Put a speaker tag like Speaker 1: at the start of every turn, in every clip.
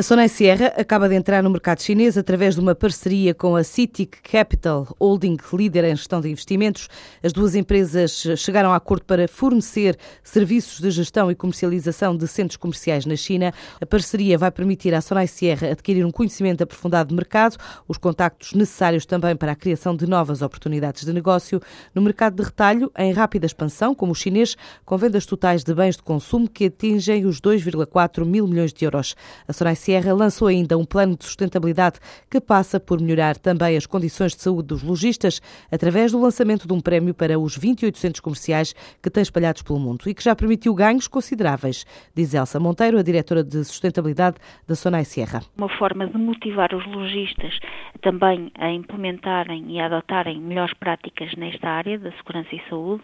Speaker 1: A Sonai Sierra acaba de entrar no mercado chinês através de uma parceria com a CITIC Capital, holding líder em gestão de investimentos. As duas empresas chegaram a acordo para fornecer serviços de gestão e comercialização de centros comerciais na China. A parceria vai permitir à Sonai Sierra adquirir um conhecimento aprofundado de mercado, os contactos necessários também para a criação de novas oportunidades de negócio no mercado de retalho em rápida expansão, como o chinês, com vendas totais de bens de consumo que atingem os 2,4 mil milhões de euros. A Sierra lançou ainda um plano de sustentabilidade que passa por melhorar também as condições de saúde dos lojistas através do lançamento de um prémio para os 28 centros comerciais que tem espalhados pelo mundo e que já permitiu ganhos consideráveis, diz Elsa Monteiro, a diretora de sustentabilidade da Sonai Sierra.
Speaker 2: Uma forma de motivar os lojistas também a implementarem e a adotarem melhores práticas nesta área da segurança e saúde,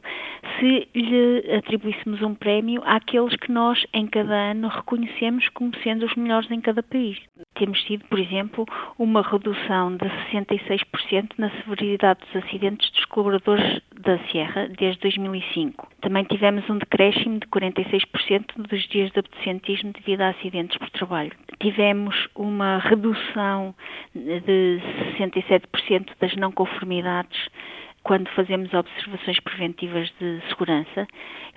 Speaker 2: se lhe atribuíssemos um prémio àqueles que nós em cada ano reconhecemos como sendo os melhores em cada país. Temos tido, por exemplo, uma redução de 66% na severidade dos acidentes dos colaboradores da Sierra desde 2005. Também tivemos um decréscimo de 46% dos dias de absentismo devido a acidentes por trabalho. Tivemos uma redução de 67% das não conformidades quando fazemos observações preventivas de segurança,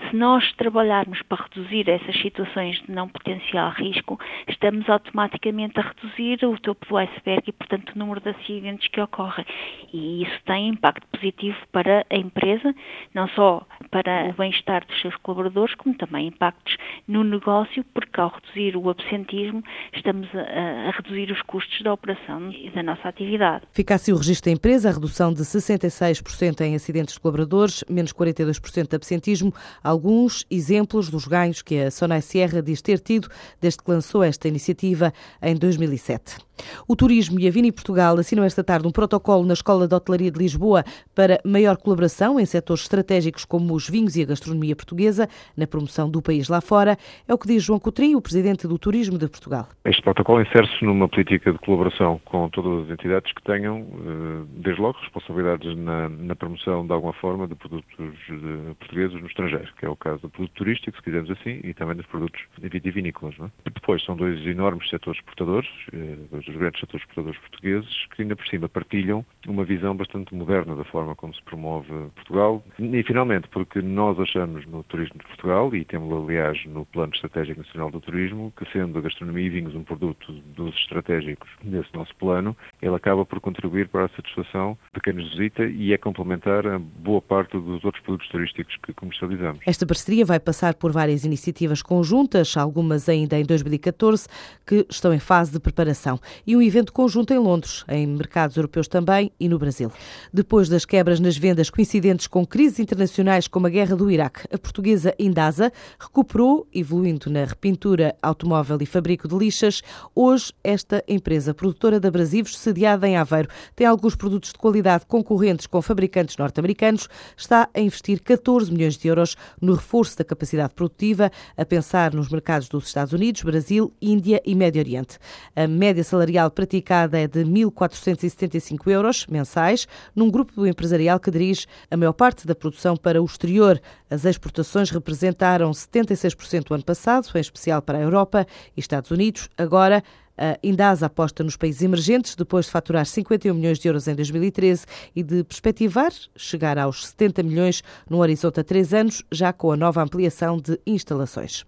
Speaker 2: se nós trabalharmos para reduzir essas situações de não potencial risco, estamos automaticamente a reduzir o topo do iceberg e, portanto, o número de acidentes que ocorrem. E isso tem impacto positivo para a empresa, não só para o bem-estar dos seus colaboradores, como também impactos no negócio, porque ao reduzir o absentismo, estamos a, a reduzir os custos da operação e da nossa atividade.
Speaker 1: Fica assim o registro da empresa, a redução de 66% 40% em acidentes de colaboradores, menos 42% de absentismo. Alguns exemplos dos ganhos que a Sonai Sierra diz ter tido desde que lançou esta iniciativa em 2007. O Turismo e a Vini Portugal assinam esta tarde um protocolo na Escola de Hotelaria de Lisboa para maior colaboração em setores estratégicos como os vinhos e a gastronomia portuguesa, na promoção do país lá fora. É o que diz João Coutrinho, o presidente do Turismo de Portugal.
Speaker 3: Este protocolo insere-se numa política de colaboração com todas as entidades que tenham, eh, desde logo, responsabilidades na, na promoção, de alguma forma, de produtos de portugueses no estrangeiro, que é o caso do produto turístico, se quisermos assim, e também dos produtos vitivinícolas. Não é? Depois, são dois enormes setores exportadores, eh, dois dos grandes setores exportadores portugueses, que ainda por cima partilham uma visão bastante moderna da forma como se promove Portugal. E, finalmente, porque nós achamos no turismo de Portugal, e temos, aliás, no Plano Estratégico Nacional do Turismo, que sendo a gastronomia e vinhos um produto dos estratégicos desse nosso plano, ele acaba por contribuir para a satisfação de quem nos visita e é complementar a boa parte dos outros produtos turísticos que comercializamos.
Speaker 1: Esta parceria vai passar por várias iniciativas conjuntas, algumas ainda em 2014, que estão em fase de preparação e um evento conjunto em Londres, em mercados europeus também e no Brasil. Depois das quebras nas vendas coincidentes com crises internacionais como a guerra do Iraque, a portuguesa Indasa recuperou, evoluindo na repintura automóvel e fabrico de lixas. Hoje, esta empresa produtora de abrasivos, sediada em Aveiro, tem alguns produtos de qualidade concorrentes com fabricantes norte-americanos, está a investir 14 milhões de euros no reforço da capacidade produtiva, a pensar nos mercados dos Estados Unidos, Brasil, Índia e Médio Oriente. A média salarial salarial praticada é de 1.475 euros mensais, num grupo empresarial que dirige a maior parte da produção para o exterior. As exportações representaram 76% o ano passado, em especial para a Europa e Estados Unidos. Agora, a Indasa aposta nos países emergentes, depois de faturar 51 milhões de euros em 2013 e de perspectivar chegar aos 70 milhões no horizonte a três anos, já com a nova ampliação de instalações.